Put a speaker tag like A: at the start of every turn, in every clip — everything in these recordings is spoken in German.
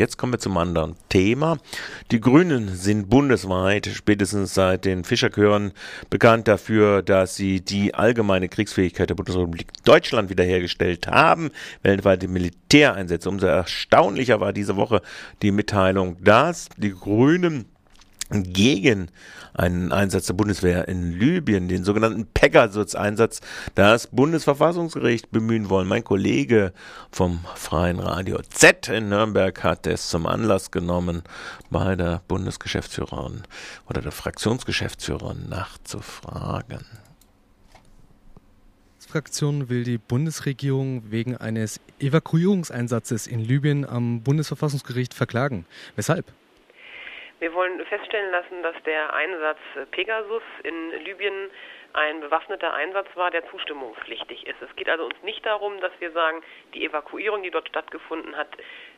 A: Jetzt kommen wir zum anderen Thema. Die Grünen sind bundesweit, spätestens seit den Fischerchören, bekannt dafür, dass sie die allgemeine Kriegsfähigkeit der Bundesrepublik Deutschland wiederhergestellt haben. Weltweite Militäreinsätze. Umso erstaunlicher war diese Woche die Mitteilung, dass die Grünen gegen einen Einsatz der Bundeswehr in Libyen, den sogenannten Pegasus-Einsatz, das Bundesverfassungsgericht bemühen wollen. Mein Kollege vom Freien Radio Z in Nürnberg hat es zum Anlass genommen, bei der Bundesgeschäftsführerin oder der Fraktionsgeschäftsführerin nachzufragen.
B: Die Fraktion will die Bundesregierung wegen eines Evakuierungseinsatzes in Libyen am Bundesverfassungsgericht verklagen. Weshalb?
C: Wir wollen feststellen lassen, dass der Einsatz Pegasus in Libyen ein bewaffneter Einsatz war, der zustimmungspflichtig ist. Es geht also uns nicht darum, dass wir sagen, die Evakuierung, die dort stattgefunden hat,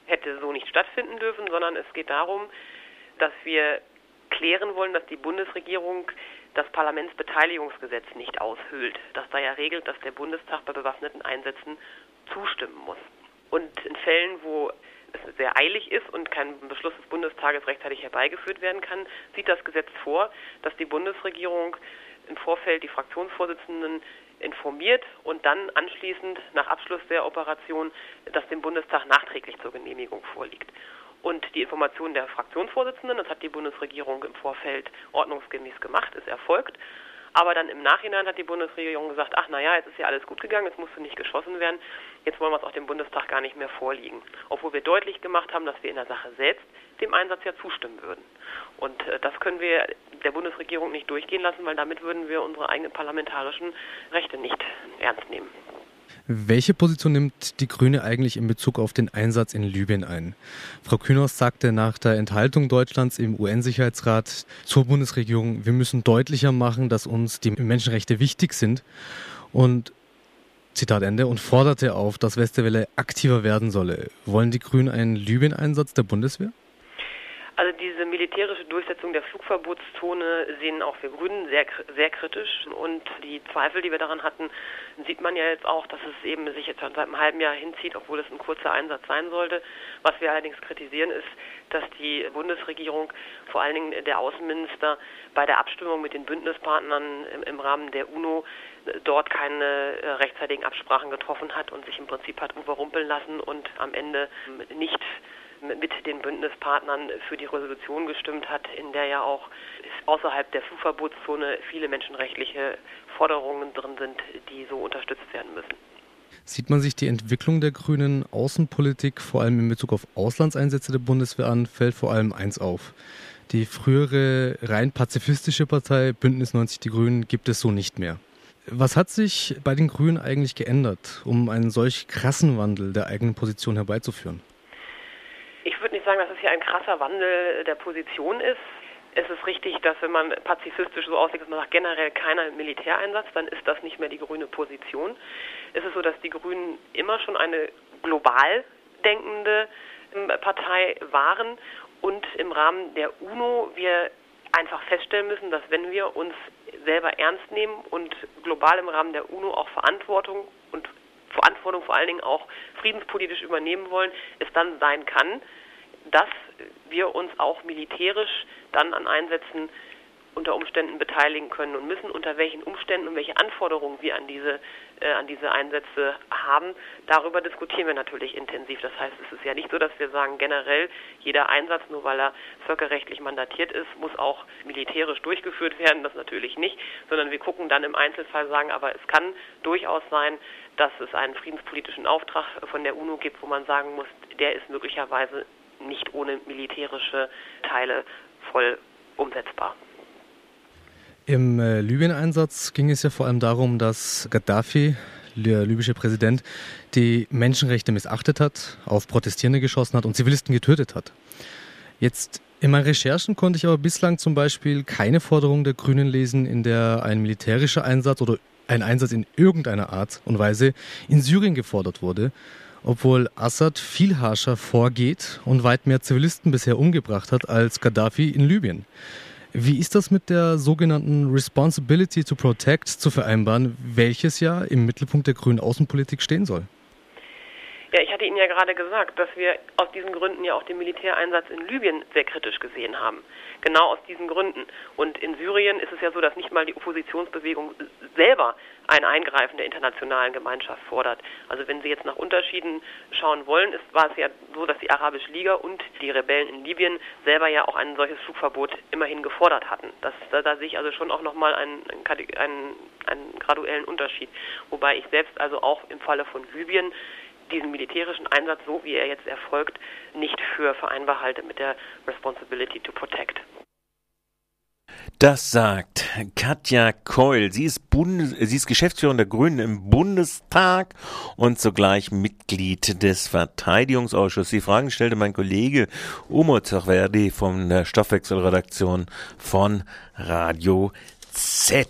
C: hätte so nicht stattfinden dürfen, sondern es geht darum, dass wir klären wollen, dass die Bundesregierung das Parlamentsbeteiligungsgesetz nicht aushöhlt, das da ja regelt, dass der Bundestag bei bewaffneten Einsätzen zustimmen muss. Und in Fällen, wo es sehr eilig ist und kein Beschluss des Bundestages rechtzeitig herbeigeführt werden kann, sieht das Gesetz vor, dass die Bundesregierung im Vorfeld die Fraktionsvorsitzenden informiert und dann anschließend nach Abschluss der Operation das dem Bundestag nachträglich zur Genehmigung vorliegt. Und die Information der Fraktionsvorsitzenden, das hat die Bundesregierung im Vorfeld ordnungsgemäß gemacht, ist erfolgt. Aber dann im Nachhinein hat die Bundesregierung gesagt, ach naja, jetzt ist ja alles gut gegangen, jetzt musste nicht geschossen werden, jetzt wollen wir es auch dem Bundestag gar nicht mehr vorliegen. Obwohl wir deutlich gemacht haben, dass wir in der Sache selbst dem Einsatz ja zustimmen würden. Und äh, das können wir der Bundesregierung nicht durchgehen lassen, weil damit würden wir unsere eigenen parlamentarischen Rechte nicht ernst nehmen.
B: Welche Position nimmt die Grüne eigentlich in Bezug auf den Einsatz in Libyen ein? Frau Kühners sagte nach der Enthaltung Deutschlands im UN-Sicherheitsrat zur Bundesregierung, wir müssen deutlicher machen, dass uns die Menschenrechte wichtig sind. Und Zitat Ende und forderte auf, dass Westerwelle aktiver werden solle. Wollen die Grünen einen Libyen-Einsatz der Bundeswehr?
C: Also diese militärische Durchsetzung der Flugverbotszone sehen auch wir Grünen sehr, sehr kritisch. Und die Zweifel, die wir daran hatten, sieht man ja jetzt auch, dass es eben sich jetzt seit einem halben Jahr hinzieht, obwohl es ein kurzer Einsatz sein sollte. Was wir allerdings kritisieren ist, dass die Bundesregierung, vor allen Dingen der Außenminister, bei der Abstimmung mit den Bündnispartnern im, Rahmen der UNO dort keine äh, rechtzeitigen Absprachen getroffen hat und sich im Prinzip hat überrumpeln lassen und am Ende nicht mit den Bündnispartnern für die Resolution gestimmt hat, in der ja auch außerhalb der Flugverbotszone viele menschenrechtliche Forderungen drin sind, die so unterstützt werden müssen.
B: Sieht man sich die Entwicklung der grünen Außenpolitik vor allem in Bezug auf Auslandseinsätze der Bundeswehr an, fällt vor allem eins auf. Die frühere rein pazifistische Partei Bündnis 90 Die Grünen gibt es so nicht mehr. Was hat sich bei den Grünen eigentlich geändert, um einen solch krassen Wandel der eigenen Position herbeizuführen?
C: Nicht sagen, dass es hier ein krasser Wandel der Position ist. Es ist richtig, dass wenn man pazifistisch so aussieht, dass man sagt, generell keiner Militäreinsatz, dann ist das nicht mehr die grüne Position. Es ist so, dass die Grünen immer schon eine global denkende ähm, Partei waren und im Rahmen der UNO wir einfach feststellen müssen, dass wenn wir uns selber ernst nehmen und global im Rahmen der UNO auch Verantwortung und Verantwortung vor allen Dingen auch friedenspolitisch übernehmen wollen, es dann sein kann, dass wir uns auch militärisch dann an Einsätzen unter Umständen beteiligen können und müssen, unter welchen Umständen und welche Anforderungen wir an diese, äh, an diese Einsätze haben. Darüber diskutieren wir natürlich intensiv. Das heißt, es ist ja nicht so, dass wir sagen, generell jeder Einsatz, nur weil er völkerrechtlich mandatiert ist, muss auch militärisch durchgeführt werden. Das natürlich nicht, sondern wir gucken dann im Einzelfall sagen, aber es kann durchaus sein, dass es einen friedenspolitischen Auftrag von der UNO gibt, wo man sagen muss, der ist möglicherweise nicht ohne militärische Teile voll umsetzbar.
B: Im äh, Libyen-Einsatz ging es ja vor allem darum, dass Gaddafi, der libysche Präsident, die Menschenrechte missachtet hat, auf Protestierende geschossen hat und Zivilisten getötet hat. Jetzt in meinen Recherchen konnte ich aber bislang zum Beispiel keine Forderung der Grünen lesen, in der ein militärischer Einsatz oder ein Einsatz in irgendeiner Art und Weise in Syrien gefordert wurde obwohl Assad viel harscher vorgeht und weit mehr Zivilisten bisher umgebracht hat als Gaddafi in Libyen. Wie ist das mit der sogenannten Responsibility to Protect zu vereinbaren, welches ja im Mittelpunkt der grünen Außenpolitik stehen soll?
C: Ja, ich hatte Ihnen ja gerade gesagt, dass wir aus diesen Gründen ja auch den Militäreinsatz in Libyen sehr kritisch gesehen haben. Genau aus diesen Gründen. Und in Syrien ist es ja so, dass nicht mal die Oppositionsbewegung selber ein Eingreifen der internationalen Gemeinschaft fordert. Also wenn Sie jetzt nach Unterschieden schauen wollen, ist, war es ja so, dass die Arabische Liga und die Rebellen in Libyen selber ja auch ein solches Flugverbot immerhin gefordert hatten. Das, da, da sehe ich also schon auch nochmal einen, einen, einen graduellen Unterschied. Wobei ich selbst also auch im Falle von Libyen diesen militärischen Einsatz, so wie er jetzt erfolgt, nicht für vereinbar halte mit der Responsibility to Protect.
A: Das sagt Katja Keul. Sie ist, Bundes ist Geschäftsführerin der Grünen im Bundestag und zugleich Mitglied des Verteidigungsausschusses. Die Fragen stellte mein Kollege Umut Zachverdi von der Stoffwechselredaktion von Radio Z.